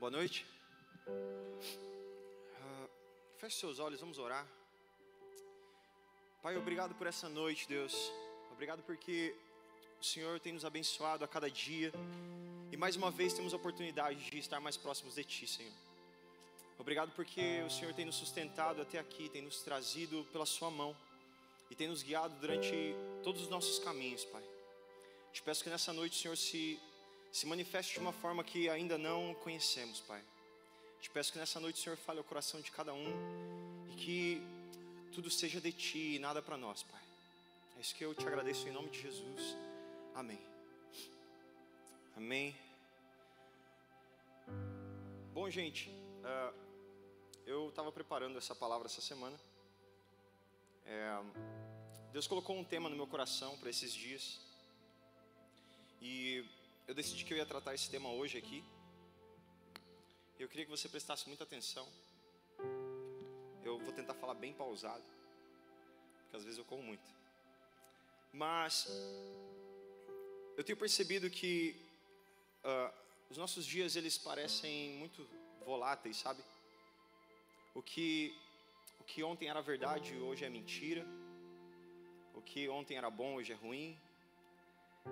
Boa noite. Uh, feche seus olhos, vamos orar. Pai, obrigado por essa noite, Deus. Obrigado porque o Senhor tem nos abençoado a cada dia e mais uma vez temos a oportunidade de estar mais próximos de Ti, Senhor. Obrigado porque o Senhor tem nos sustentado até aqui, tem nos trazido pela Sua mão e tem nos guiado durante todos os nossos caminhos, Pai. Te peço que nessa noite, Senhor, se se manifeste de uma forma que ainda não conhecemos, Pai. Te peço que nessa noite, Senhor, fale ao coração de cada um e que tudo seja de Ti e nada para nós, Pai. É isso que eu te agradeço em nome de Jesus. Amém. Amém. Bom, gente, uh, eu estava preparando essa palavra essa semana. É, Deus colocou um tema no meu coração para esses dias. E eu decidi que eu ia tratar esse tema hoje aqui. Eu queria que você prestasse muita atenção. Eu vou tentar falar bem pausado, porque às vezes eu corro muito. Mas eu tenho percebido que uh, os nossos dias eles parecem muito voláteis, sabe? O que o que ontem era verdade hoje é mentira. O que ontem era bom hoje é ruim.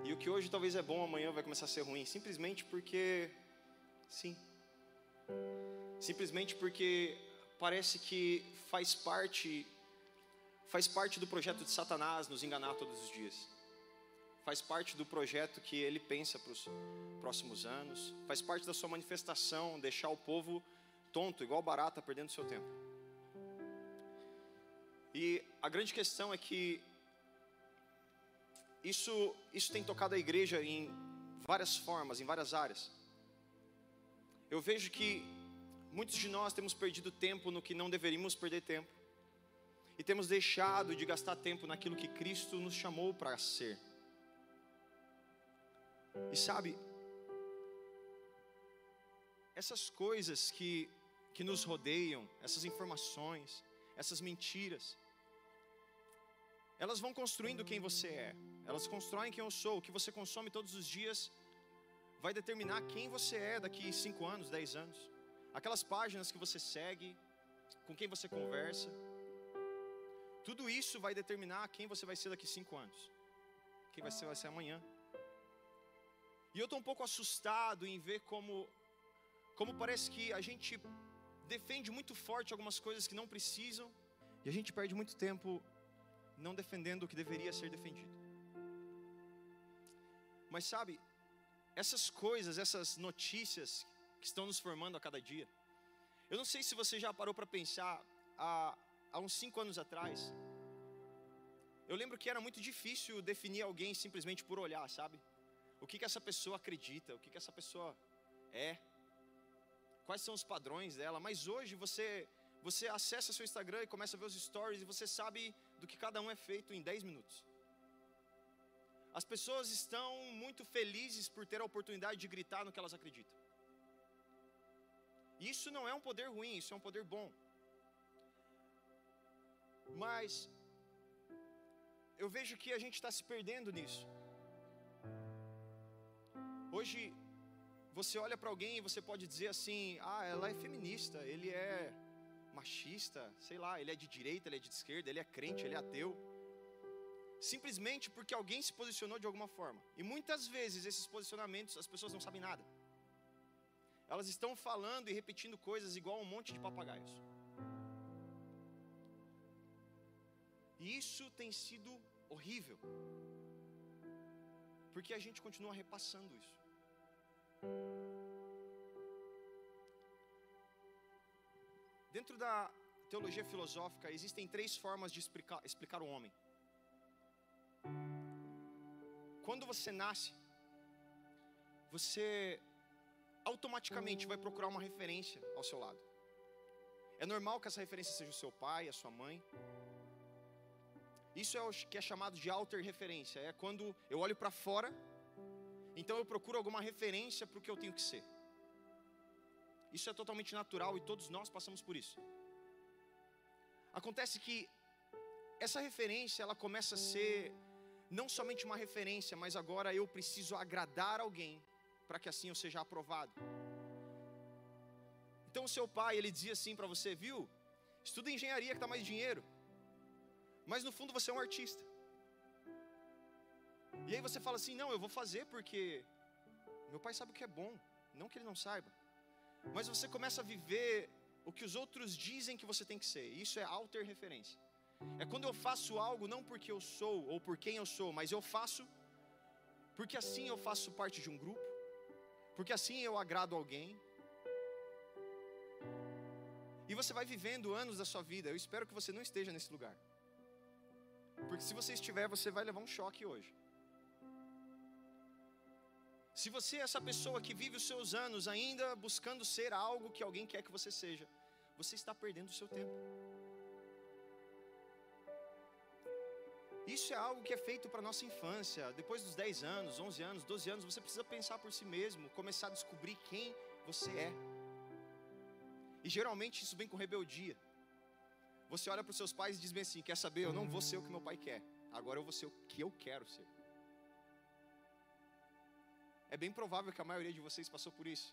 E o que hoje talvez é bom, amanhã vai começar a ser ruim, simplesmente porque sim. Simplesmente porque parece que faz parte faz parte do projeto de Satanás nos enganar todos os dias. Faz parte do projeto que ele pensa para os próximos anos, faz parte da sua manifestação deixar o povo tonto, igual barata, perdendo seu tempo. E a grande questão é que isso, isso tem tocado a igreja em várias formas, em várias áreas. Eu vejo que muitos de nós temos perdido tempo no que não deveríamos perder tempo, e temos deixado de gastar tempo naquilo que Cristo nos chamou para ser. E sabe, essas coisas que, que nos rodeiam, essas informações, essas mentiras, elas vão construindo quem você é, elas constroem quem eu sou, o que você consome todos os dias vai determinar quem você é daqui 5 anos, 10 anos. Aquelas páginas que você segue, com quem você conversa, tudo isso vai determinar quem você vai ser daqui 5 anos, quem ser, vai ser amanhã. E eu estou um pouco assustado em ver como, como parece que a gente defende muito forte algumas coisas que não precisam, e a gente perde muito tempo não defendendo o que deveria ser defendido. Mas sabe, essas coisas, essas notícias que estão nos formando a cada dia, eu não sei se você já parou para pensar há, há uns cinco anos atrás. Eu lembro que era muito difícil definir alguém simplesmente por olhar, sabe? O que, que essa pessoa acredita, o que, que essa pessoa é, quais são os padrões dela. Mas hoje você você acessa seu Instagram e começa a ver os stories e você sabe do que cada um é feito em 10 minutos. As pessoas estão muito felizes por ter a oportunidade de gritar no que elas acreditam. Isso não é um poder ruim, isso é um poder bom. Mas eu vejo que a gente está se perdendo nisso. Hoje você olha para alguém e você pode dizer assim: ah, ela é feminista, ele é machista, sei lá, ele é de direita, ele é de esquerda, ele é crente, ele é ateu. Simplesmente porque alguém se posicionou de alguma forma. E muitas vezes esses posicionamentos as pessoas não sabem nada. Elas estão falando e repetindo coisas igual um monte de papagaios. E isso tem sido horrível. Porque a gente continua repassando isso. Dentro da teologia filosófica existem três formas de explicar, explicar o homem. Quando você nasce, você automaticamente vai procurar uma referência ao seu lado. É normal que essa referência seja o seu pai, a sua mãe. Isso é o que é chamado de alter referência. É quando eu olho para fora, então eu procuro alguma referência para o que eu tenho que ser. Isso é totalmente natural e todos nós passamos por isso. Acontece que essa referência ela começa a ser não somente uma referência, mas agora eu preciso agradar alguém para que assim eu seja aprovado. Então o seu pai, ele dizia assim para você, viu? Estuda engenharia que dá mais dinheiro. Mas no fundo você é um artista. E aí você fala assim: "Não, eu vou fazer porque meu pai sabe o que é bom, não que ele não saiba". Mas você começa a viver o que os outros dizem que você tem que ser. Isso é alter referência. É quando eu faço algo não porque eu sou ou por quem eu sou, mas eu faço porque assim eu faço parte de um grupo, porque assim eu agrado alguém. E você vai vivendo anos da sua vida. Eu espero que você não esteja nesse lugar. Porque se você estiver, você vai levar um choque hoje. Se você é essa pessoa que vive os seus anos ainda buscando ser algo que alguém quer que você seja, você está perdendo o seu tempo. Isso é algo que é feito para nossa infância. Depois dos 10 anos, 11 anos, 12 anos, você precisa pensar por si mesmo, começar a descobrir quem você é. E geralmente isso vem com rebeldia. Você olha para os seus pais e diz bem assim: quer saber? Eu não vou ser o que meu pai quer, agora eu vou ser o que eu quero ser. É bem provável que a maioria de vocês passou por isso.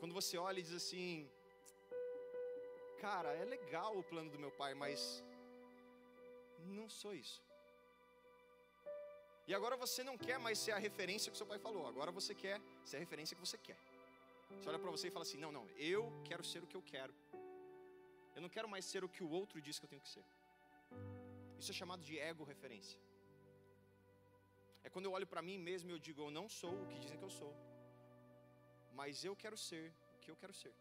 Quando você olha e diz assim: Cara, é legal o plano do meu pai, mas não sou isso. E agora você não quer mais ser a referência que seu pai falou, agora você quer ser a referência que você quer. Você olha para você e fala assim: Não, não, eu quero ser o que eu quero. Eu não quero mais ser o que o outro diz que eu tenho que ser. Isso é chamado de ego referência. É quando eu olho para mim mesmo e eu digo: Eu não sou o que dizem que eu sou, mas eu quero ser o que eu quero ser.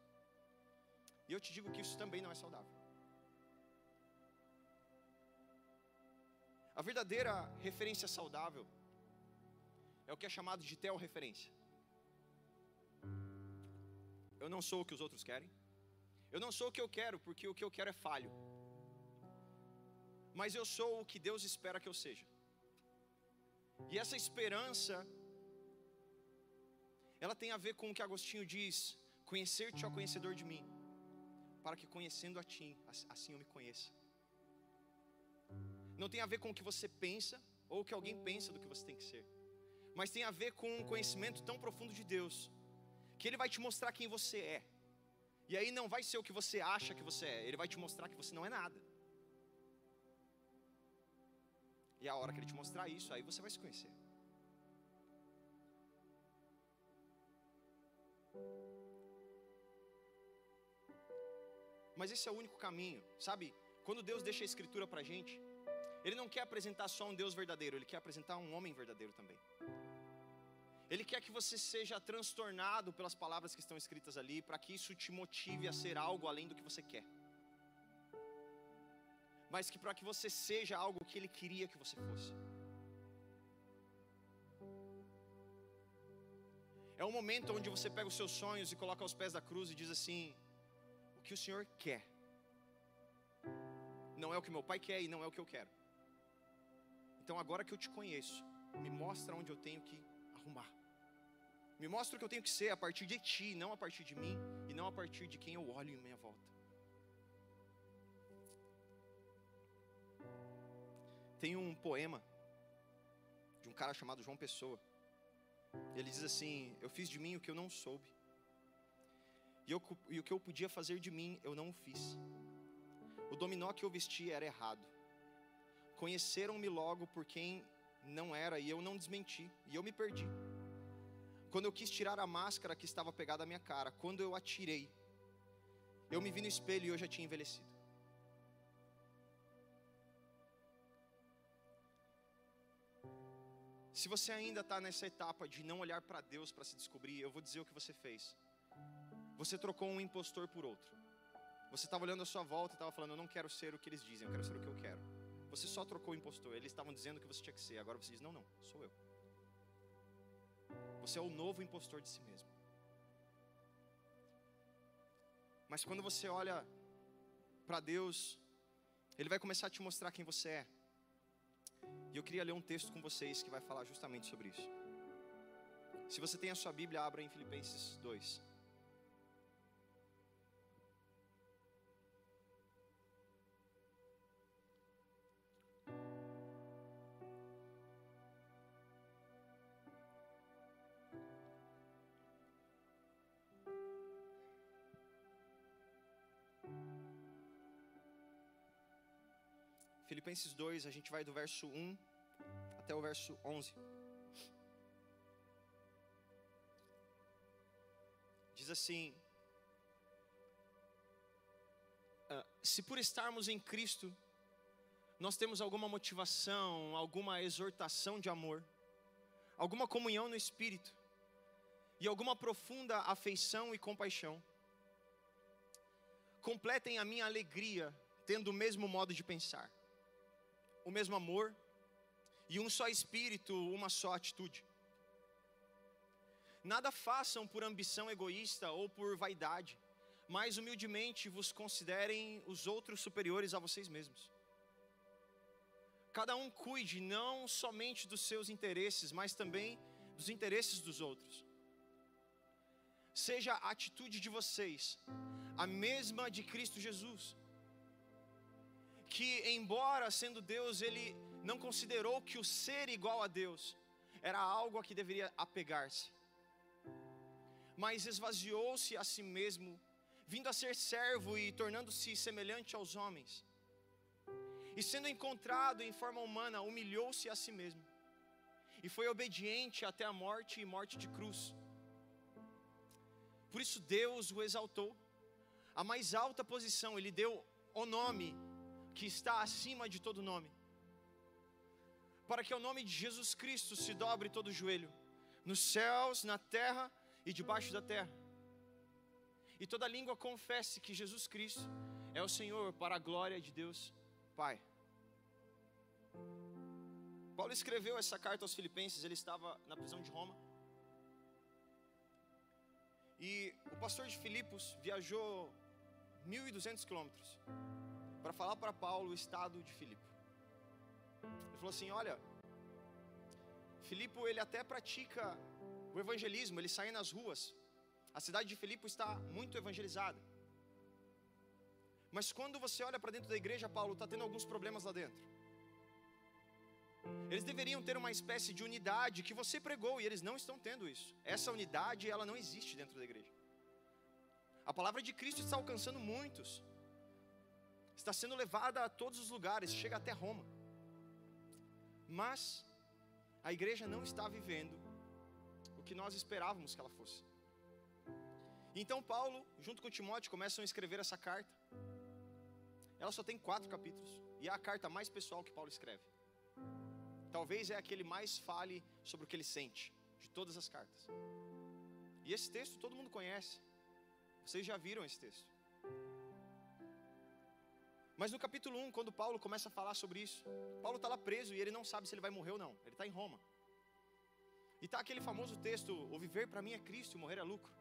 E eu te digo que isso também não é saudável. A verdadeira referência saudável é o que é chamado de referência. Eu não sou o que os outros querem. Eu não sou o que eu quero, porque o que eu quero é falho. Mas eu sou o que Deus espera que eu seja. E essa esperança, ela tem a ver com o que Agostinho diz: conhecer-te, ó conhecedor de mim, para que conhecendo a ti, assim eu me conheça. Não tem a ver com o que você pensa ou o que alguém pensa do que você tem que ser, mas tem a ver com um conhecimento tão profundo de Deus, que Ele vai te mostrar quem você é. E aí não vai ser o que você acha que você é, Ele vai te mostrar que você não é nada. E a hora que Ele te mostrar isso, aí você vai se conhecer. Mas esse é o único caminho, sabe? Quando Deus deixa a Escritura para a gente, Ele não quer apresentar só um Deus verdadeiro, Ele quer apresentar um homem verdadeiro também. Ele quer que você seja transtornado pelas palavras que estão escritas ali, para que isso te motive a ser algo além do que você quer. Mas que para que você seja algo que Ele queria que você fosse. É um momento onde você pega os seus sonhos e coloca aos pés da cruz e diz assim: O que o Senhor quer não é o que meu pai quer e não é o que eu quero. Então agora que eu te conheço, me mostra onde eu tenho que arrumar. Me mostra o que eu tenho que ser a partir de ti, não a partir de mim e não a partir de quem eu olho em minha volta. Tem um poema de um cara chamado João Pessoa. Ele diz assim: Eu fiz de mim o que eu não soube, e, eu, e o que eu podia fazer de mim eu não fiz. O dominó que eu vesti era errado. Conheceram-me logo por quem não era e eu não desmenti, e eu me perdi. Quando eu quis tirar a máscara que estava pegada à minha cara, quando eu atirei, eu me vi no espelho e eu já tinha envelhecido. Se você ainda está nessa etapa de não olhar para Deus para se descobrir, eu vou dizer o que você fez. Você trocou um impostor por outro. Você estava olhando a sua volta e estava falando, eu não quero ser o que eles dizem, eu quero ser o que eu quero. Você só trocou o impostor. Eles estavam dizendo que você tinha que ser. Agora você diz, não, não, sou eu. Você é o novo impostor de si mesmo. Mas quando você olha para Deus, Ele vai começar a te mostrar quem você é. E eu queria ler um texto com vocês que vai falar justamente sobre isso. Se você tem a sua Bíblia, abra em Filipenses 2. Filipenses 2, a gente vai do verso 1 até o verso 11. Diz assim: ah, Se por estarmos em Cristo, nós temos alguma motivação, alguma exortação de amor, alguma comunhão no Espírito e alguma profunda afeição e compaixão, completem a minha alegria tendo o mesmo modo de pensar, o mesmo amor e um só espírito, uma só atitude. Nada façam por ambição egoísta ou por vaidade, mas humildemente vos considerem os outros superiores a vocês mesmos. Cada um cuide não somente dos seus interesses, mas também dos interesses dos outros. Seja a atitude de vocês a mesma de Cristo Jesus, que, embora sendo Deus, ele não considerou que o ser igual a Deus era algo a que deveria apegar-se, mas esvaziou-se a si mesmo, vindo a ser servo e tornando-se semelhante aos homens e sendo encontrado em forma humana, humilhou-se a si mesmo. E foi obediente até a morte e morte de cruz. Por isso Deus o exaltou. A mais alta posição, Ele deu o nome que está acima de todo nome. Para que o nome de Jesus Cristo se dobre todo joelho, nos céus, na terra e debaixo da terra. E toda língua confesse que Jesus Cristo é o Senhor para a glória de Deus Pai. Paulo escreveu essa carta aos Filipenses, ele estava na prisão de Roma. E o pastor de Filipos viajou 1.200 quilômetros para falar para Paulo o estado de Filipe. Ele falou assim: Olha, Filipe ele até pratica o evangelismo, ele sai nas ruas. A cidade de Filipe está muito evangelizada. Mas quando você olha para dentro da igreja, Paulo está tendo alguns problemas lá dentro. Eles deveriam ter uma espécie de unidade que você pregou e eles não estão tendo isso. Essa unidade, ela não existe dentro da igreja. A palavra de Cristo está alcançando muitos. Está sendo levada a todos os lugares, chega até Roma. Mas a igreja não está vivendo o que nós esperávamos que ela fosse. Então Paulo, junto com Timóteo, começam a escrever essa carta. Ela só tem quatro capítulos e é a carta mais pessoal que Paulo escreve. Talvez é aquele mais fale sobre o que ele sente, de todas as cartas. E esse texto todo mundo conhece. Vocês já viram esse texto. Mas no capítulo 1, quando Paulo começa a falar sobre isso, Paulo está lá preso e ele não sabe se ele vai morrer ou não. Ele está em Roma. E está aquele famoso texto: O viver para mim é Cristo morrer é lucro.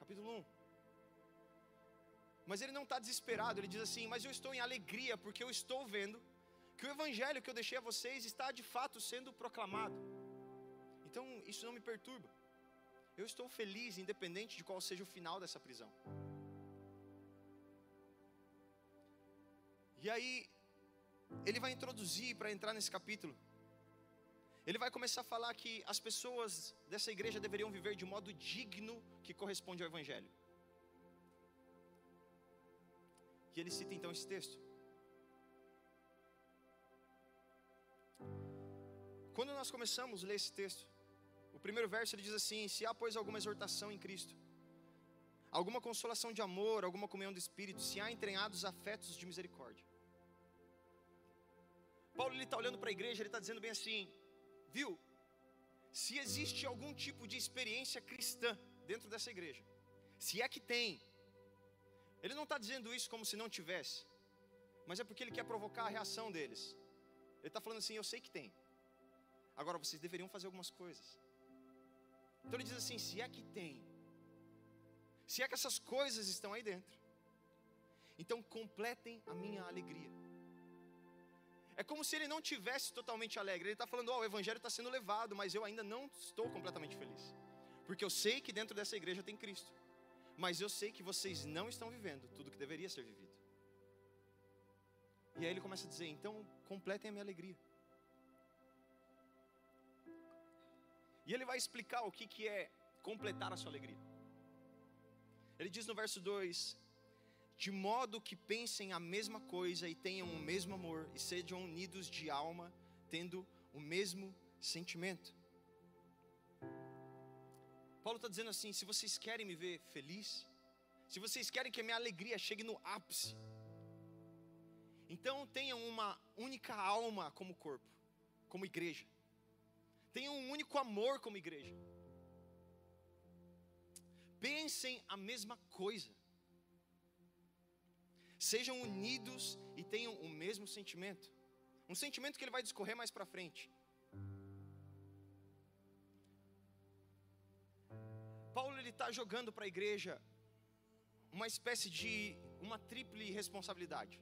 Capítulo 1. Mas ele não está desesperado, ele diz assim: Mas eu estou em alegria, porque eu estou vendo que o evangelho que eu deixei a vocês está de fato sendo proclamado. Então isso não me perturba. Eu estou feliz, independente de qual seja o final dessa prisão. E aí, ele vai introduzir para entrar nesse capítulo. Ele vai começar a falar que as pessoas dessa igreja deveriam viver de modo digno que corresponde ao Evangelho. E ele cita então esse texto. Quando nós começamos a ler esse texto, o primeiro verso ele diz assim: Se há, pois, alguma exortação em Cristo, alguma consolação de amor, alguma comunhão do Espírito, se há entranhados afetos de misericórdia. Paulo está olhando para a igreja, ele está dizendo bem assim: Viu? Se existe algum tipo de experiência cristã dentro dessa igreja, se é que tem, ele não está dizendo isso como se não tivesse, mas é porque ele quer provocar a reação deles. Ele está falando assim: Eu sei que tem, agora vocês deveriam fazer algumas coisas. Então ele diz assim: Se é que tem, se é que essas coisas estão aí dentro, então completem a minha alegria. É como se ele não tivesse totalmente alegre. Ele está falando: Ó, oh, o evangelho está sendo levado, mas eu ainda não estou completamente feliz, porque eu sei que dentro dessa igreja tem Cristo mas eu sei que vocês não estão vivendo tudo que deveria ser vivido. E aí ele começa a dizer: então completem a minha alegria. E ele vai explicar o que, que é completar a sua alegria. Ele diz no verso 2: de modo que pensem a mesma coisa e tenham o mesmo amor e sejam unidos de alma, tendo o mesmo sentimento. Paulo está dizendo assim: se vocês querem me ver feliz, se vocês querem que a minha alegria chegue no ápice, então tenham uma única alma como corpo, como igreja. Tenham um único amor como igreja. Pensem a mesma coisa. Sejam unidos e tenham o mesmo sentimento. Um sentimento que ele vai discorrer mais para frente. Paulo ele está jogando para a igreja uma espécie de uma triple responsabilidade.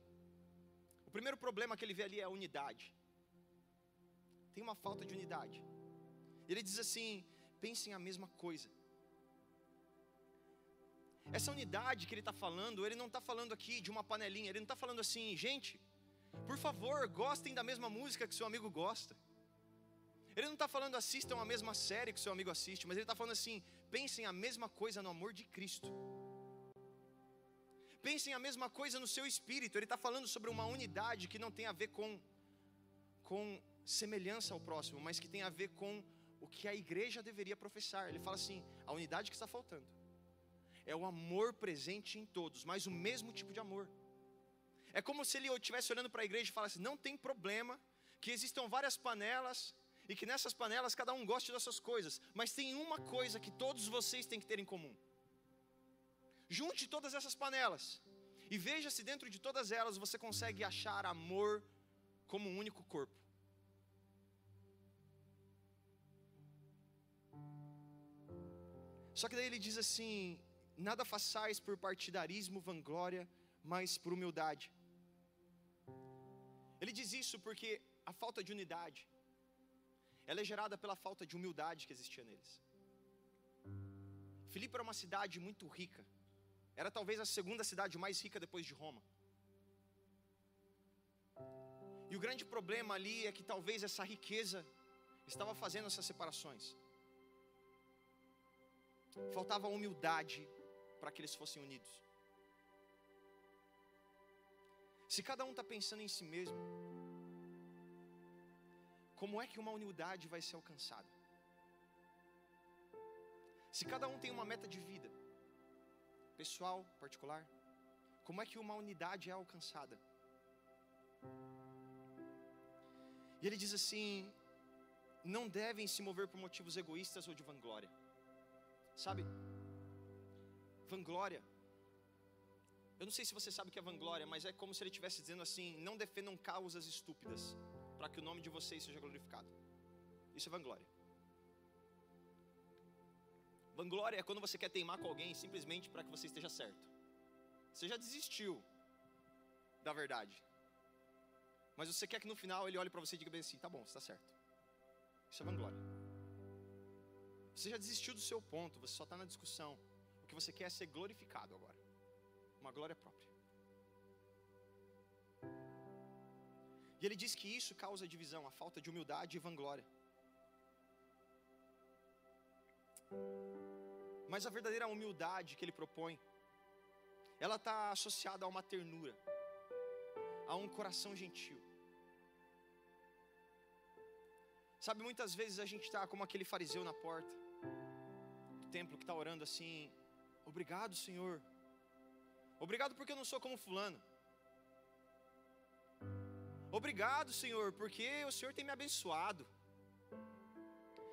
O primeiro problema que ele vê ali é a unidade. Tem uma falta de unidade. Ele diz assim: pensem a mesma coisa. Essa unidade que ele está falando, ele não está falando aqui de uma panelinha, ele não está falando assim, gente, por favor, gostem da mesma música que seu amigo gosta. Ele não está falando assistam a mesma série que seu amigo assiste, mas ele está falando assim, pensem a mesma coisa no amor de Cristo. Pensem a mesma coisa no seu espírito. Ele está falando sobre uma unidade que não tem a ver com, com semelhança ao próximo, mas que tem a ver com o que a igreja deveria professar. Ele fala assim: a unidade que está faltando é o amor presente em todos, mas o mesmo tipo de amor. É como se ele estivesse olhando para a igreja e falasse: não tem problema que existam várias panelas e que nessas panelas cada um goste das suas coisas, mas tem uma coisa que todos vocês têm que ter em comum. Junte todas essas panelas e veja se dentro de todas elas você consegue achar amor como um único corpo. Só que daí ele diz assim: nada façais por partidarismo, vanglória, mas por humildade. Ele diz isso porque a falta de unidade, ela é gerada pela falta de humildade que existia neles. Filipe era uma cidade muito rica, era talvez a segunda cidade mais rica depois de Roma. E o grande problema ali é que talvez essa riqueza estava fazendo essas separações. Faltava humildade para que eles fossem unidos. Se cada um está pensando em si mesmo, como é que uma unidade vai ser alcançada? Se cada um tem uma meta de vida, pessoal, particular, como é que uma unidade é alcançada? E ele diz assim: não devem se mover por motivos egoístas ou de vanglória. Sabe? Vanglória. Eu não sei se você sabe o que é vanglória, mas é como se ele estivesse dizendo assim: não defendam causas estúpidas, para que o nome de vocês seja glorificado. Isso é vanglória. Vanglória é quando você quer teimar com alguém simplesmente para que você esteja certo. Você já desistiu da verdade. Mas você quer que no final ele olhe para você e diga bem assim: tá bom, está certo. Isso é vanglória. Você já desistiu do seu ponto, você só está na discussão. Que você quer é ser glorificado agora. Uma glória própria. E ele diz que isso causa divisão, a falta de humildade e vanglória. Mas a verdadeira humildade que ele propõe, ela está associada a uma ternura, a um coração gentil. Sabe, muitas vezes a gente está como aquele fariseu na porta do templo que está orando assim: Obrigado, Senhor. Obrigado porque eu não sou como Fulano. Obrigado, Senhor, porque o Senhor tem me abençoado.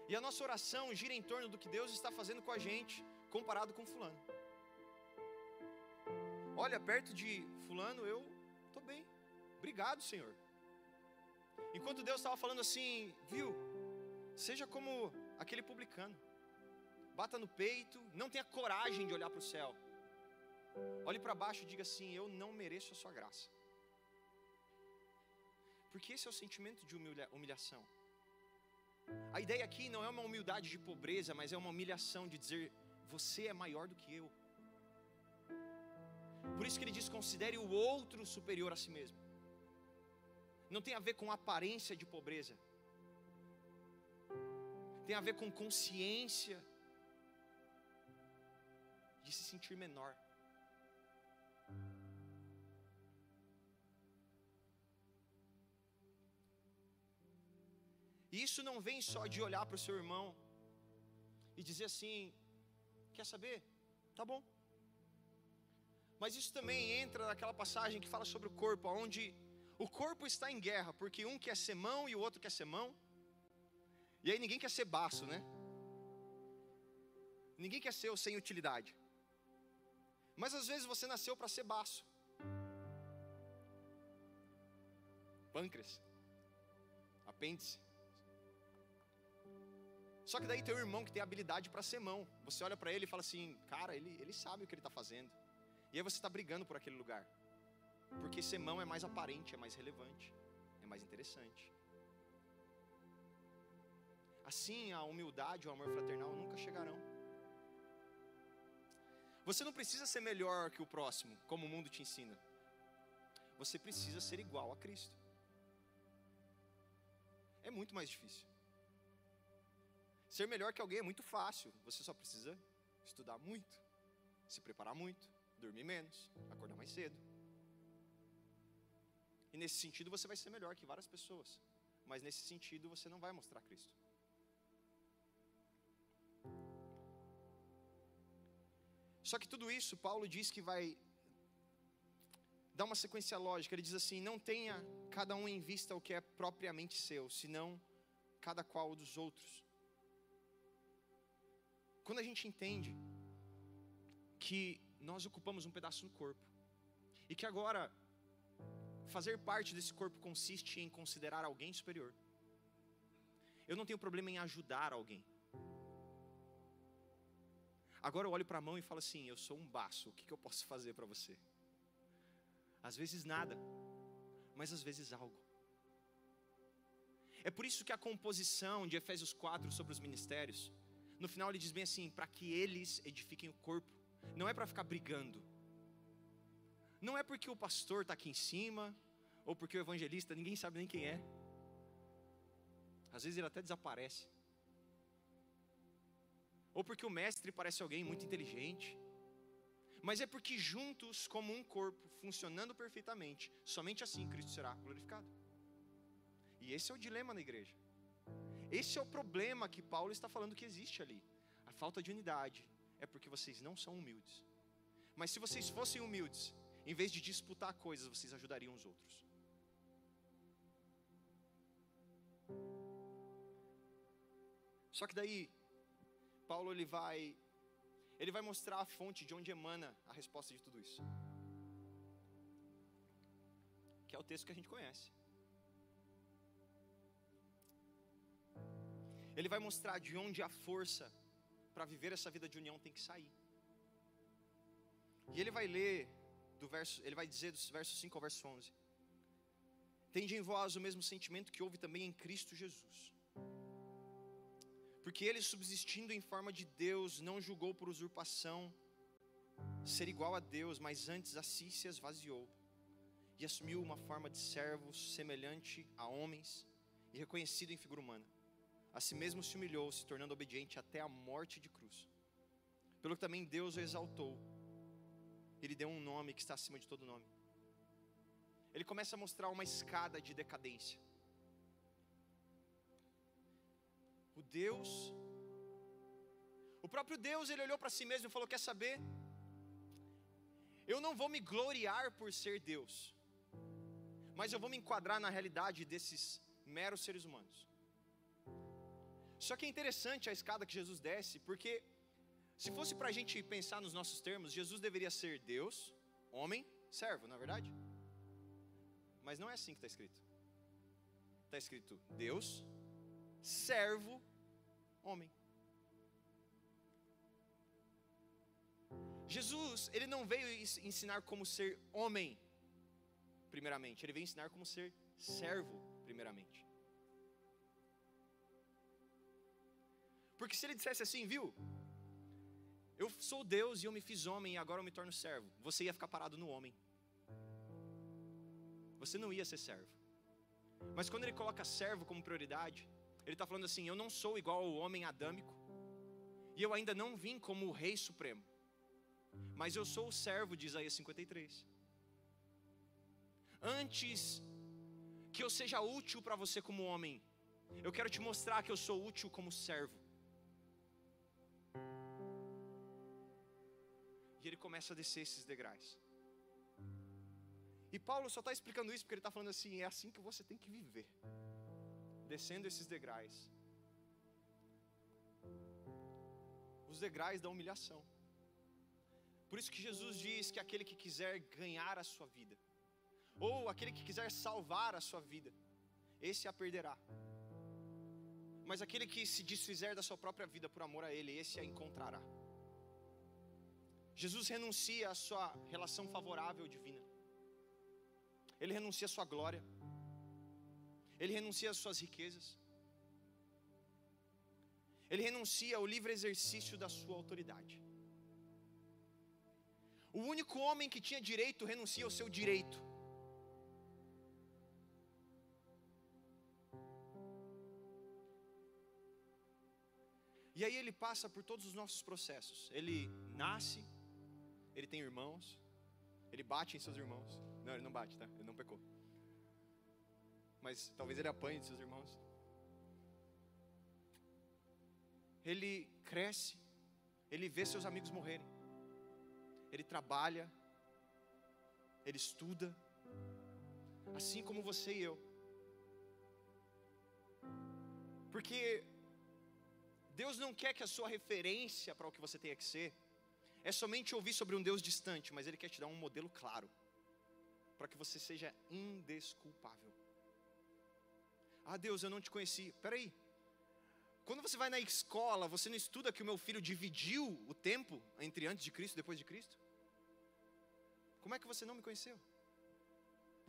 E a nossa oração gira em torno do que Deus está fazendo com a gente, comparado com Fulano. Olha, perto de Fulano eu estou bem. Obrigado, Senhor. Enquanto Deus estava falando assim, viu? Seja como aquele publicano. Bata no peito, não tenha coragem de olhar para o céu. Olhe para baixo e diga assim: Eu não mereço a sua graça. Porque esse é o sentimento de humilha humilhação. A ideia aqui não é uma humildade de pobreza, mas é uma humilhação de dizer: Você é maior do que eu. Por isso que ele diz: Considere o outro superior a si mesmo não tem a ver com aparência de pobreza, tem a ver com consciência de se sentir menor. E isso não vem só de olhar para o seu irmão e dizer assim: quer saber? Tá bom. Mas isso também entra naquela passagem que fala sobre o corpo, onde o corpo está em guerra, porque um quer ser mão e o outro quer ser mão. E aí ninguém quer ser baço, né? Ninguém quer ser o sem utilidade. Mas às vezes você nasceu para ser baço. Pâncreas. Apêndice. Só que daí tem um irmão que tem habilidade para ser mão. Você olha para ele e fala assim, cara, ele, ele sabe o que ele está fazendo. E aí você está brigando por aquele lugar. Porque ser mão é mais aparente, é mais relevante, é mais interessante. Assim, a humildade, o amor fraternal nunca chegarão. Você não precisa ser melhor que o próximo, como o mundo te ensina. Você precisa ser igual a Cristo. É muito mais difícil. Ser melhor que alguém é muito fácil. Você só precisa estudar muito, se preparar muito, dormir menos, acordar mais cedo. E nesse sentido você vai ser melhor que várias pessoas. Mas nesse sentido você não vai mostrar Cristo. Só que tudo isso, Paulo diz que vai dar uma sequência lógica. Ele diz assim: não tenha cada um em vista o que é propriamente seu, senão cada qual dos outros. Quando a gente entende que nós ocupamos um pedaço do corpo, e que agora fazer parte desse corpo consiste em considerar alguém superior, eu não tenho problema em ajudar alguém. Agora eu olho para a mão e falo assim: eu sou um baço, o que, que eu posso fazer para você? Às vezes nada, mas às vezes algo. É por isso que a composição de Efésios 4 sobre os ministérios, no final ele diz bem assim: para que eles edifiquem o corpo, não é para ficar brigando, não é porque o pastor está aqui em cima, ou porque o evangelista ninguém sabe nem quem é, às vezes ele até desaparece ou porque o mestre parece alguém muito inteligente, mas é porque juntos, como um corpo, funcionando perfeitamente, somente assim Cristo será glorificado. E esse é o dilema na igreja. Esse é o problema que Paulo está falando que existe ali. A falta de unidade é porque vocês não são humildes. Mas se vocês fossem humildes, em vez de disputar coisas, vocês ajudariam os outros. Só que daí Paulo ele vai ele vai mostrar a fonte de onde emana a resposta de tudo isso. Que é o texto que a gente conhece. Ele vai mostrar de onde a força para viver essa vida de união tem que sair. E ele vai ler do verso, ele vai dizer dos versos 5 ao verso 11. Tende em vós o mesmo sentimento que houve também em Cristo Jesus porque ele, subsistindo em forma de Deus, não julgou por usurpação ser igual a Deus, mas antes a si se esvaziou e assumiu uma forma de servo semelhante a homens e reconhecido em figura humana. A si mesmo se humilhou, se tornando obediente até a morte de cruz. Pelo que também Deus o exaltou, ele deu um nome que está acima de todo nome. Ele começa a mostrar uma escada de decadência. O Deus, o próprio Deus, ele olhou para si mesmo e falou: Quer saber? Eu não vou me gloriar por ser Deus, mas eu vou me enquadrar na realidade desses meros seres humanos. Só que é interessante a escada que Jesus desce, porque se fosse para a gente pensar nos nossos termos, Jesus deveria ser Deus, homem, servo, não é verdade? Mas não é assim que está escrito. Está escrito Deus, servo, homem. Jesus, ele não veio ensinar como ser homem, primeiramente, ele veio ensinar como ser servo, primeiramente. Porque se ele dissesse assim, viu? Eu sou Deus e eu me fiz homem e agora eu me torno servo. Você ia ficar parado no homem. Você não ia ser servo. Mas quando ele coloca servo como prioridade, ele está falando assim: Eu não sou igual ao homem adâmico, e eu ainda não vim como o Rei Supremo, mas eu sou o servo de Isaías 53. Antes que eu seja útil para você como homem, Eu quero te mostrar que eu sou útil como servo. E ele começa a descer esses degraus. E Paulo só está explicando isso porque ele está falando assim: é assim que você tem que viver, descendo esses degraus. Os degraus da humilhação. Por isso que Jesus diz que aquele que quiser ganhar a sua vida, ou aquele que quiser salvar a sua vida, esse a perderá. Mas aquele que se desfizer da sua própria vida por amor a Ele, esse a encontrará. Jesus renuncia à sua relação favorável divina. Ele renuncia à sua glória. Ele renuncia às suas riquezas. Ele renuncia ao livre exercício da sua autoridade. O único homem que tinha direito renuncia ao seu direito. E aí ele passa por todos os nossos processos. Ele nasce, ele tem irmãos, ele bate em seus irmãos. Não, ele não bate, tá? Ele não pecou. Mas talvez ele apanhe de seus irmãos. Ele cresce, ele vê seus amigos morrerem. Ele trabalha, ele estuda, assim como você e eu. Porque Deus não quer que a sua referência para o que você tenha que ser é somente ouvir sobre um Deus distante, mas Ele quer te dar um modelo claro, para que você seja indesculpável. Ah, Deus, eu não te conheci. Peraí, quando você vai na escola, você não estuda que o meu filho dividiu o tempo entre antes de Cristo e depois de Cristo? Como é que você não me conheceu?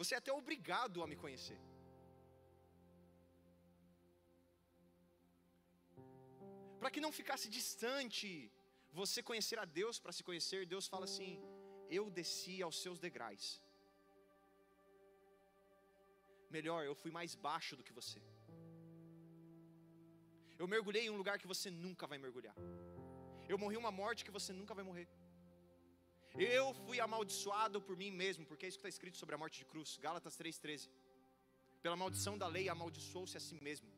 Você é até obrigado a me conhecer. Para que não ficasse distante você conhecer a Deus para se conhecer, Deus fala assim: Eu desci aos seus degraus. Melhor, eu fui mais baixo do que você. Eu mergulhei em um lugar que você nunca vai mergulhar. Eu morri uma morte que você nunca vai morrer. Eu fui amaldiçoado por mim mesmo, porque é isso que está escrito sobre a morte de cruz, Gálatas 3,13. Pela maldição da lei, amaldiçoou-se a si mesmo,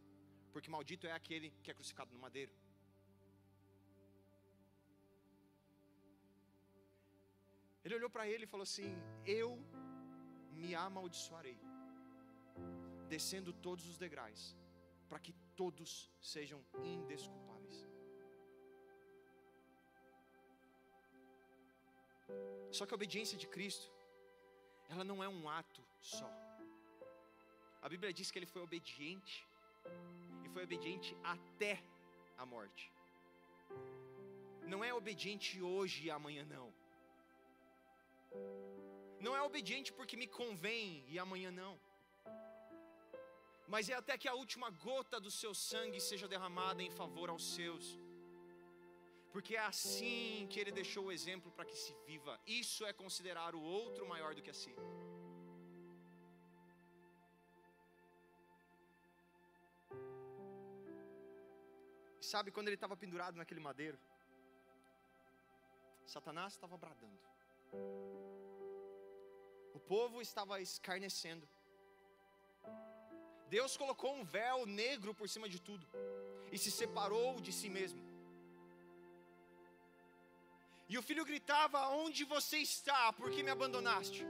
porque maldito é aquele que é crucificado no madeiro. Ele olhou para ele e falou assim: Eu me amaldiçoarei, descendo todos os degraus, para que todos sejam indesculpáveis. Só que a obediência de Cristo, ela não é um ato só. A Bíblia diz que ele foi obediente, e foi obediente até a morte. Não é obediente hoje e amanhã, não. Não é obediente porque me convém e amanhã não mas é até que a última gota do seu sangue seja derramada em favor aos seus. Porque é assim que ele deixou o exemplo para que se viva. Isso é considerar o outro maior do que a si. Sabe quando ele estava pendurado naquele madeiro? Satanás estava bradando. O povo estava escarnecendo. Deus colocou um véu negro por cima de tudo e se separou de si mesmo. E o filho gritava: Onde você está? Por que me abandonaste?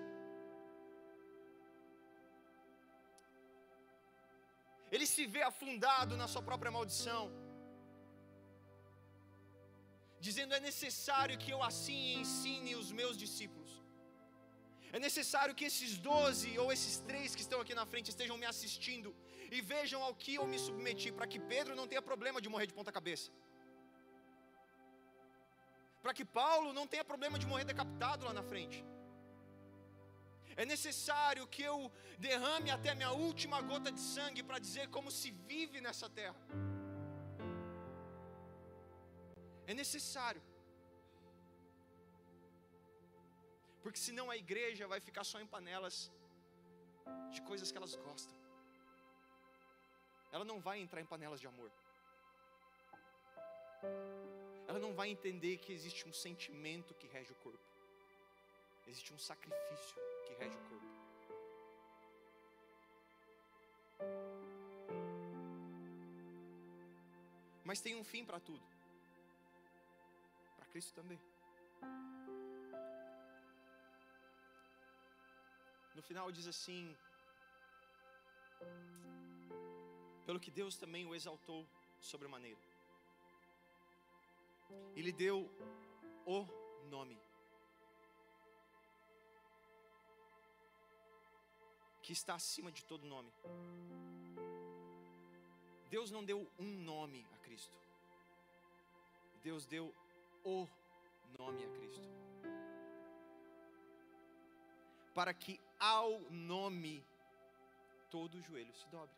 Ele se vê afundado na sua própria maldição, dizendo: É necessário que eu assim ensine os meus discípulos. É necessário que esses doze ou esses três que estão aqui na frente estejam me assistindo e vejam ao que eu me submeti, para que Pedro não tenha problema de morrer de ponta-cabeça, para que Paulo não tenha problema de morrer decapitado lá na frente. É necessário que eu derrame até minha última gota de sangue para dizer como se vive nessa terra. É necessário. Porque senão a igreja vai ficar só em panelas de coisas que elas gostam. Ela não vai entrar em panelas de amor. Ela não vai entender que existe um sentimento que rege o corpo. Existe um sacrifício que rege o corpo. Mas tem um fim para tudo. Para Cristo também. No final diz assim: pelo que Deus também o exaltou sobremaneira. E lhe deu o nome. Que está acima de todo nome. Deus não deu um nome a Cristo. Deus deu o nome a Cristo. Para que ao nome todo o joelho se dobre.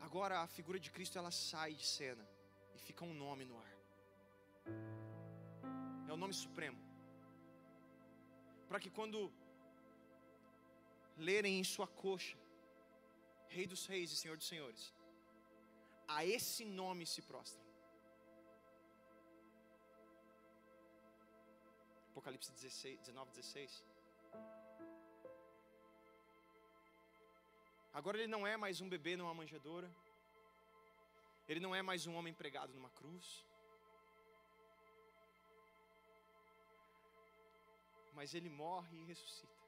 Agora a figura de Cristo ela sai de cena e fica um nome no ar. É o nome supremo. Para que quando lerem em sua coxa, Rei dos Reis e Senhor dos Senhores, a esse nome se prostrem. Apocalipse 16, 19, 16. Agora ele não é mais um bebê numa manjedoura. Ele não é mais um homem pregado numa cruz. Mas ele morre e ressuscita.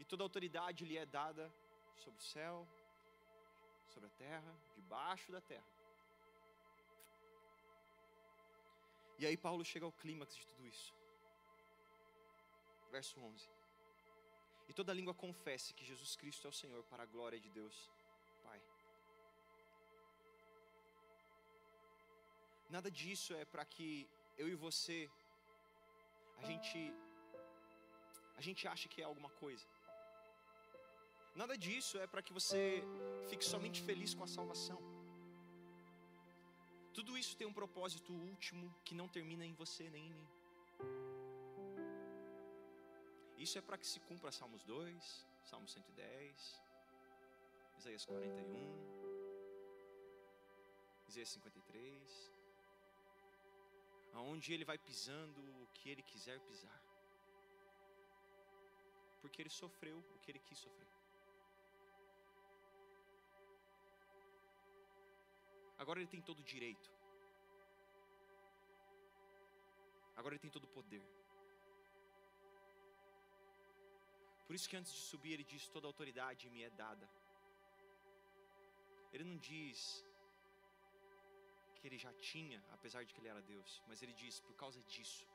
E toda autoridade lhe é dada sobre o céu, sobre a terra, debaixo da terra. E aí Paulo chega ao clímax de tudo isso. Verso 11. E toda língua confesse que Jesus Cristo é o Senhor para a glória de Deus, Pai. Nada disso é para que eu e você a gente a gente ache que é alguma coisa. Nada disso é para que você fique somente feliz com a salvação. Tudo isso tem um propósito último que não termina em você nem em mim. Isso é para que se cumpra Salmos 2, Salmo 110, Isaías 41, Isaías 53, aonde ele vai pisando o que ele quiser pisar, porque ele sofreu o que ele quis sofrer. Agora ele tem todo o direito. Agora ele tem todo o poder. Por isso que antes de subir ele diz: toda autoridade me é dada. Ele não diz que ele já tinha, apesar de que ele era Deus, mas ele diz: por causa disso,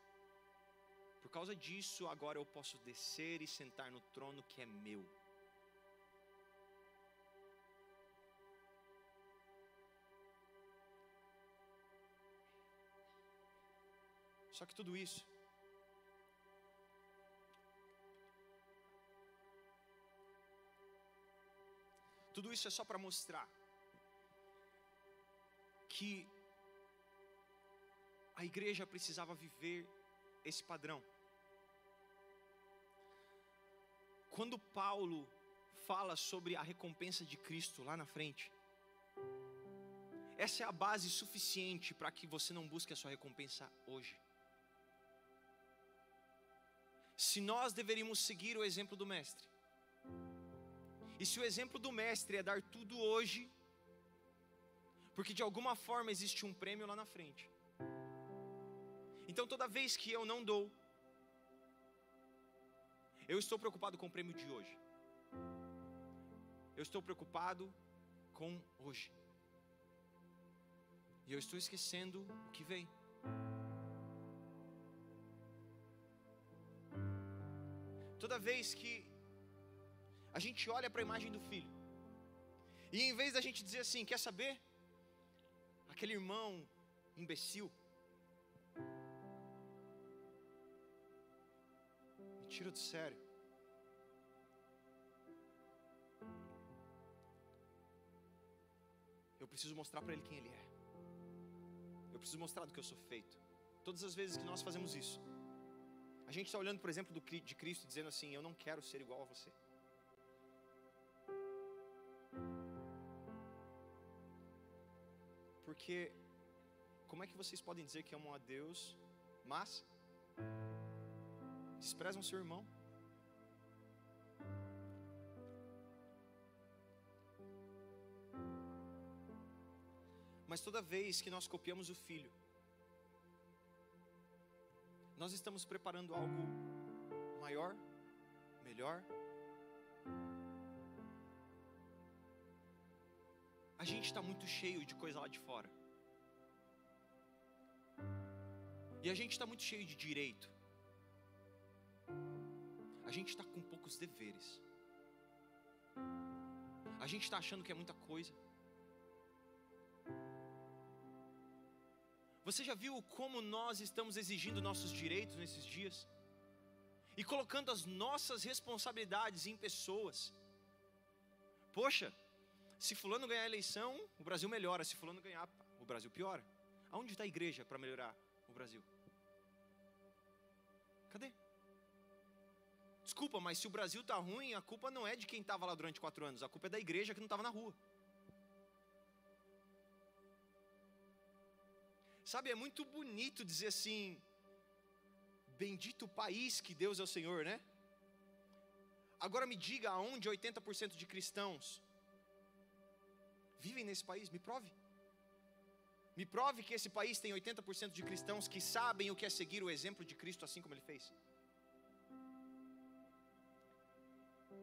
por causa disso, agora eu posso descer e sentar no trono que é meu. Só que tudo isso Tudo isso é só para mostrar que a igreja precisava viver esse padrão. Quando Paulo fala sobre a recompensa de Cristo lá na frente, essa é a base suficiente para que você não busque a sua recompensa hoje. Se nós deveríamos seguir o exemplo do Mestre, e se o exemplo do mestre é dar tudo hoje, porque de alguma forma existe um prêmio lá na frente. Então toda vez que eu não dou, eu estou preocupado com o prêmio de hoje. Eu estou preocupado com hoje. E eu estou esquecendo o que vem. Toda vez que a gente olha para a imagem do filho. E em vez da gente dizer assim, quer saber? Aquele irmão imbecil. Me tira do sério. Eu preciso mostrar para ele quem ele é. Eu preciso mostrar do que eu sou feito. Todas as vezes que nós fazemos isso, a gente está olhando, por exemplo, do, de Cristo, dizendo assim: Eu não quero ser igual a você. Porque como é que vocês podem dizer que amam a Deus, mas desprezam seu irmão? Mas toda vez que nós copiamos o filho, nós estamos preparando algo maior, melhor. A gente está muito cheio de coisa lá de fora. E a gente está muito cheio de direito. A gente está com poucos deveres. A gente está achando que é muita coisa. Você já viu como nós estamos exigindo nossos direitos nesses dias? E colocando as nossas responsabilidades em pessoas. Poxa, se fulano ganhar a eleição, o Brasil melhora. Se fulano ganhar, o Brasil piora. Aonde está a igreja para melhorar o Brasil? Cadê? Desculpa, mas se o Brasil está ruim, a culpa não é de quem estava lá durante quatro anos, a culpa é da igreja que não estava na rua. Sabe, é muito bonito dizer assim: Bendito o país que Deus é o Senhor, né? Agora me diga aonde 80% de cristãos vivem nesse país, me prove. Me prove que esse país tem 80% de cristãos que sabem o que é seguir o exemplo de Cristo assim como ele fez.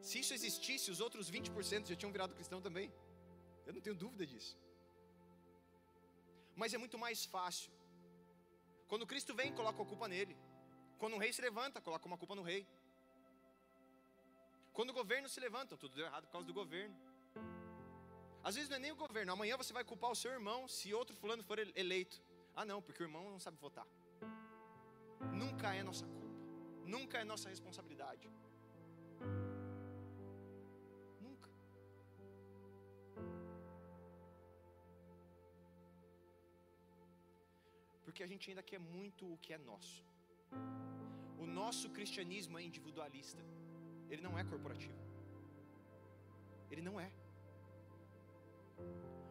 Se isso existisse, os outros 20% já tinham virado cristão também. Eu não tenho dúvida disso. Mas é muito mais fácil. Quando Cristo vem, coloca a culpa nele. Quando um rei se levanta, coloca uma culpa no rei. Quando o governo se levanta, tudo deu errado por causa do governo. Às vezes não é nem o governo. Amanhã você vai culpar o seu irmão se outro fulano for eleito. Ah, não, porque o irmão não sabe votar. Nunca é nossa culpa. Nunca é nossa responsabilidade. Porque a gente ainda quer muito o que é nosso. O nosso cristianismo é individualista, ele não é corporativo. Ele não é.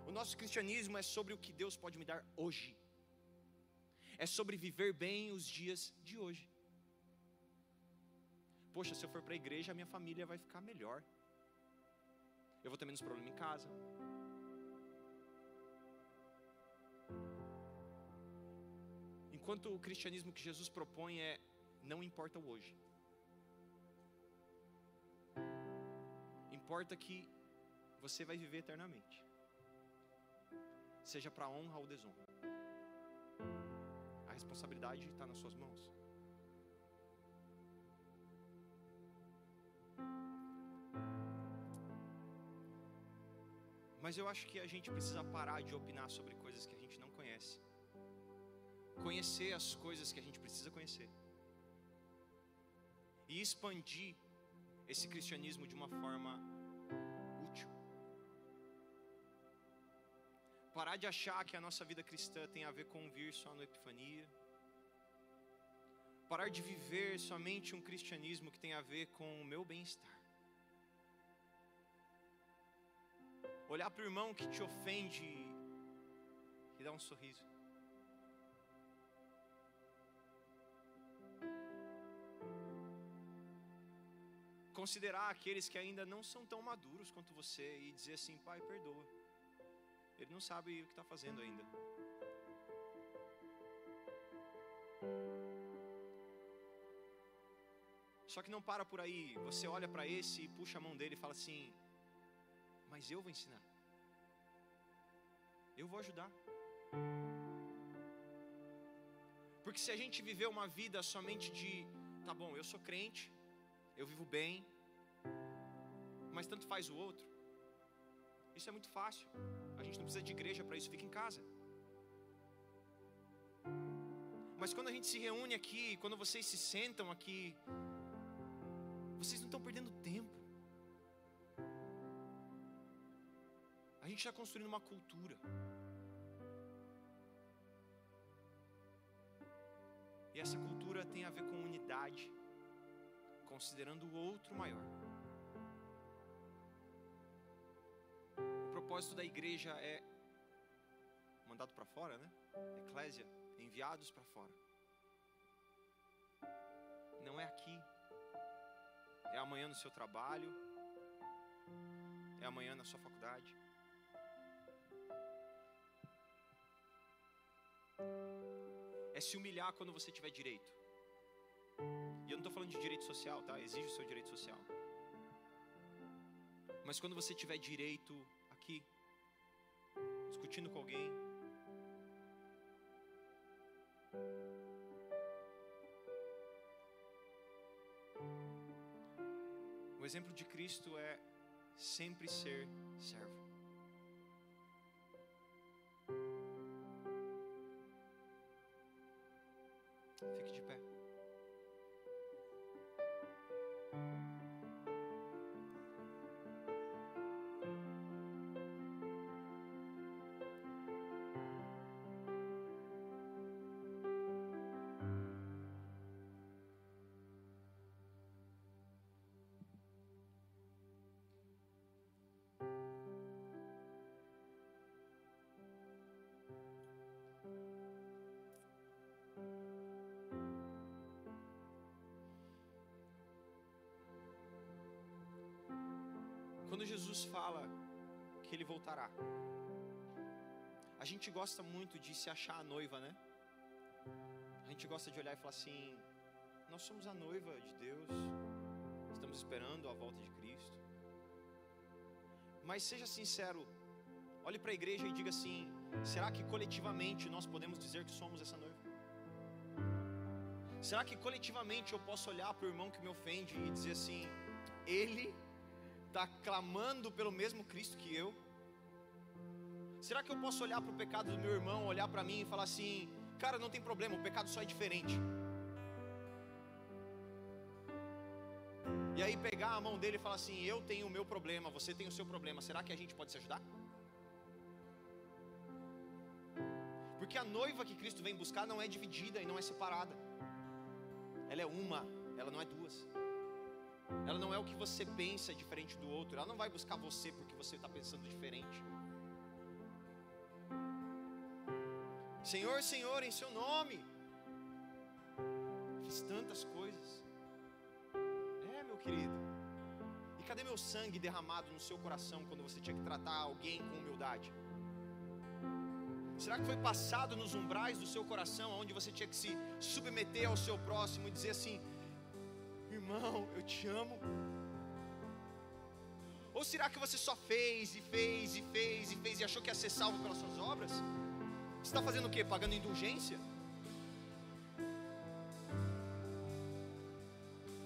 O nosso cristianismo é sobre o que Deus pode me dar hoje, é sobre viver bem os dias de hoje. Poxa, se eu for para a igreja, a minha família vai ficar melhor. Eu vou ter menos problema em casa. Enquanto o cristianismo que Jesus propõe é não importa o hoje. Importa que você vai viver eternamente. Seja para honra ou desonra. A responsabilidade está nas suas mãos. Mas eu acho que a gente precisa parar de opinar sobre coisas que a gente não conhece conhecer as coisas que a gente precisa conhecer e expandir esse cristianismo de uma forma útil. Parar de achar que a nossa vida cristã tem a ver com vir só no Epifania. Parar de viver somente um cristianismo que tem a ver com o meu bem-estar. Olhar para o irmão que te ofende e dar um sorriso. Considerar aqueles que ainda não são tão maduros quanto você e dizer assim: Pai, perdoa. Ele não sabe o que está fazendo ainda. Só que não para por aí. Você olha para esse e puxa a mão dele e fala assim: Mas eu vou ensinar. Eu vou ajudar. Porque se a gente viver uma vida somente de, tá bom, eu sou crente, eu vivo bem, mas tanto faz o outro. Isso é muito fácil. A gente não precisa de igreja para isso, fica em casa. Mas quando a gente se reúne aqui, quando vocês se sentam aqui, vocês não estão perdendo tempo. A gente está construindo uma cultura. E essa cultura tem a ver com unidade, considerando o outro maior. Propósito da igreja é mandado para fora, né? Eclésia, enviados para fora. Não é aqui. É amanhã no seu trabalho. É amanhã na sua faculdade. é se humilhar quando você tiver direito. E eu não estou falando de direito social, tá? Exige o seu direito social. Mas quando você tiver direito aqui, discutindo com alguém, o exemplo de Cristo é sempre ser servo. Fique de pé. Jesus fala que ele voltará, a gente gosta muito de se achar a noiva, né? A gente gosta de olhar e falar assim: nós somos a noiva de Deus, estamos esperando a volta de Cristo. Mas seja sincero, olhe para a igreja e diga assim: será que coletivamente nós podemos dizer que somos essa noiva? Será que coletivamente eu posso olhar para o irmão que me ofende e dizer assim: ele está clamando pelo mesmo Cristo que eu? Será que eu posso olhar para o pecado do meu irmão, olhar para mim e falar assim, cara, não tem problema, o pecado só é diferente? E aí pegar a mão dele e falar assim, eu tenho o meu problema, você tem o seu problema, será que a gente pode se ajudar? Porque a noiva que Cristo vem buscar não é dividida e não é separada, ela é uma, ela não é duas. Ela não é o que você pensa diferente do outro. Ela não vai buscar você porque você está pensando diferente. Senhor, Senhor, em Seu nome. Fiz tantas coisas. É, meu querido. E cadê meu sangue derramado no seu coração quando você tinha que tratar alguém com humildade? Será que foi passado nos umbrais do seu coração, onde você tinha que se submeter ao seu próximo e dizer assim: irmão, eu te amo. Ou será que você só fez e fez e fez e fez e achou que ia ser salvo pelas suas obras? Você está fazendo o quê? Pagando indulgência?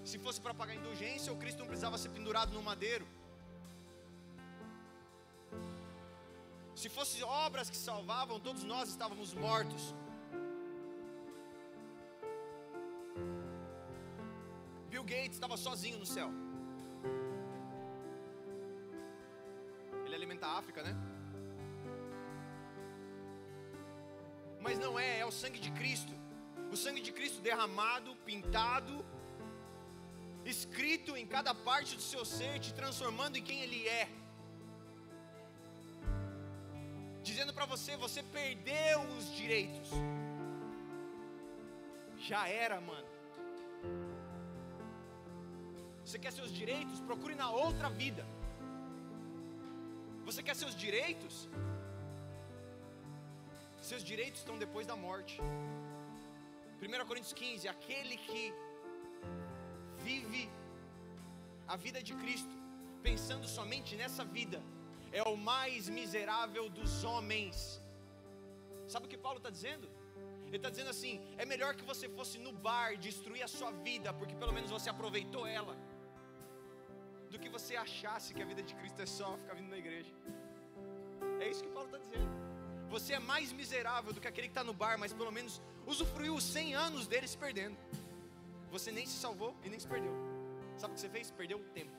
Se fosse para pagar indulgência, o Cristo não precisava ser pendurado no madeiro. Se fossem obras que salvavam, todos nós estávamos mortos. Estava sozinho no céu. Ele alimenta a África, né? Mas não é, é o sangue de Cristo. O sangue de Cristo derramado, pintado, escrito em cada parte do seu ser, te transformando em quem Ele é. Dizendo para você, você perdeu os direitos. Já era, mano. Você quer seus direitos? Procure na outra vida. Você quer seus direitos? Seus direitos estão depois da morte. 1 Coríntios 15: aquele que vive a vida de Cristo, pensando somente nessa vida, é o mais miserável dos homens. Sabe o que Paulo está dizendo? Ele está dizendo assim: é melhor que você fosse no bar destruir a sua vida, porque pelo menos você aproveitou ela do que você achasse que a vida de Cristo é só ficar vindo na igreja. É isso que Paulo está dizendo. Você é mais miserável do que aquele que está no bar, mas pelo menos usufruiu os 100 anos dele se perdendo. Você nem se salvou e nem se perdeu. Sabe o que você fez? Perdeu tempo.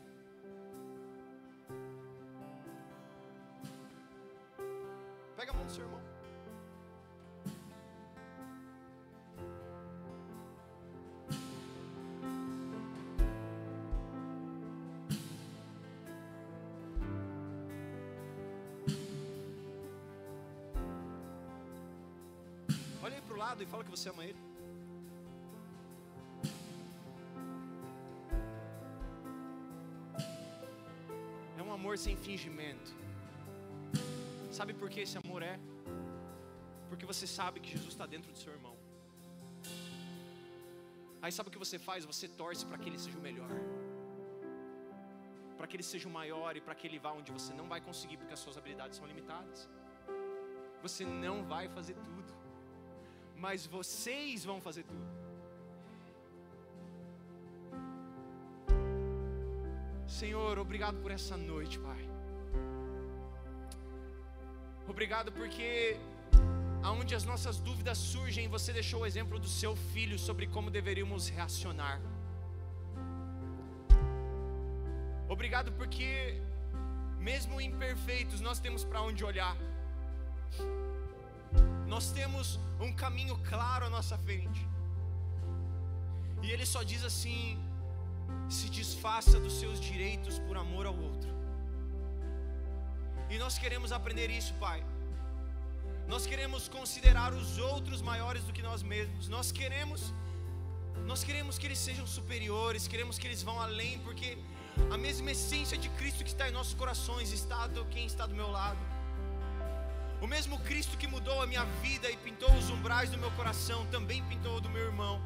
Lado e fala que você ama Ele. É um amor sem fingimento. Sabe por que esse amor é? Porque você sabe que Jesus está dentro do seu irmão. Aí sabe o que você faz? Você torce para que ele seja o melhor. Para que ele seja o maior e para que ele vá onde você não vai conseguir, porque as suas habilidades são limitadas. Você não vai fazer tudo, mas vocês vão fazer tudo. Senhor, obrigado por essa noite, Pai. Obrigado porque aonde as nossas dúvidas surgem, você deixou o exemplo do seu filho sobre como deveríamos reacionar. Obrigado porque mesmo imperfeitos, nós temos para onde olhar. Nós temos um caminho claro à nossa frente. E ele só diz assim: se desfaça dos seus direitos por amor ao outro. E nós queremos aprender isso, Pai. Nós queremos considerar os outros maiores do que nós mesmos. Nós queremos nós queremos que eles sejam superiores, queremos que eles vão além, porque a mesma essência de Cristo que está em nossos corações está do quem está do meu lado. O mesmo Cristo que mudou a minha vida e pintou os umbrais do meu coração, também pintou o do meu irmão.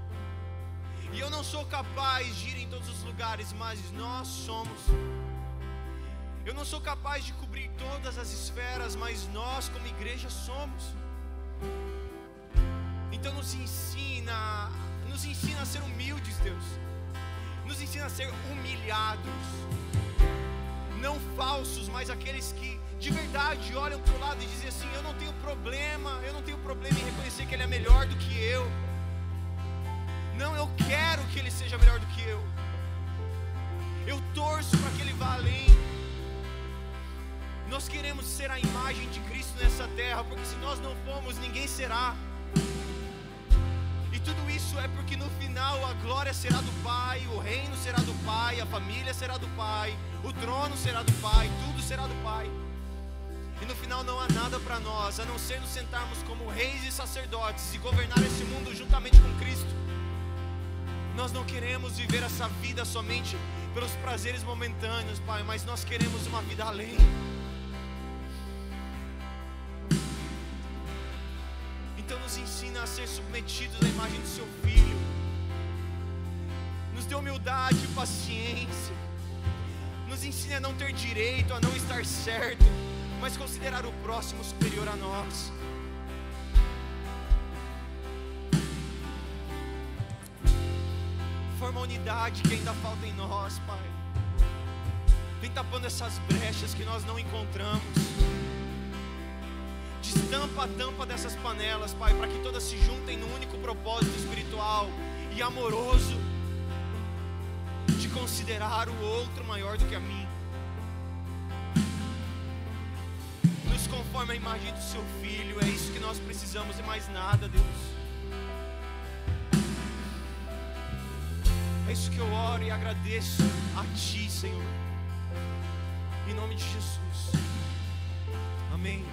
E eu não sou capaz de ir em todos os lugares, mas nós somos. Eu não sou capaz de cobrir todas as esferas, mas nós, como igreja, somos. Então nos ensina, nos ensina a ser humildes, Deus. Nos ensina a ser humilhados. Não falsos, mas aqueles que de verdade olham para o lado e dizem assim: Eu não tenho problema, eu não tenho problema em reconhecer que Ele é melhor do que eu. Não, eu quero que Ele seja melhor do que eu. Eu torço para que Ele vá além. Nós queremos ser a imagem de Cristo nessa terra, porque se nós não formos, ninguém será. E tudo isso é porque no final a glória será do Pai, o reino será do Pai, a família será do Pai, o trono será do Pai, tudo será do Pai. E no final não há nada para nós a não ser nos sentarmos como reis e sacerdotes e governar esse mundo juntamente com Cristo. Nós não queremos viver essa vida somente pelos prazeres momentâneos, Pai, mas nós queremos uma vida além. Então nos ensina a ser submetidos à imagem do seu filho. Nos dê humildade e paciência. Nos ensina a não ter direito, a não estar certo, mas considerar o próximo superior a nós. Forma a unidade que ainda falta em nós, Pai. Vem tapando essas brechas que nós não encontramos. Destampa a tampa dessas panelas, Pai, para que todas se juntem num único propósito espiritual e amoroso de considerar o outro maior do que a mim. Conforme a imagem do seu filho, é isso que nós precisamos e mais nada, Deus. É isso que eu oro e agradeço a Ti, Senhor. Em nome de Jesus. Amém.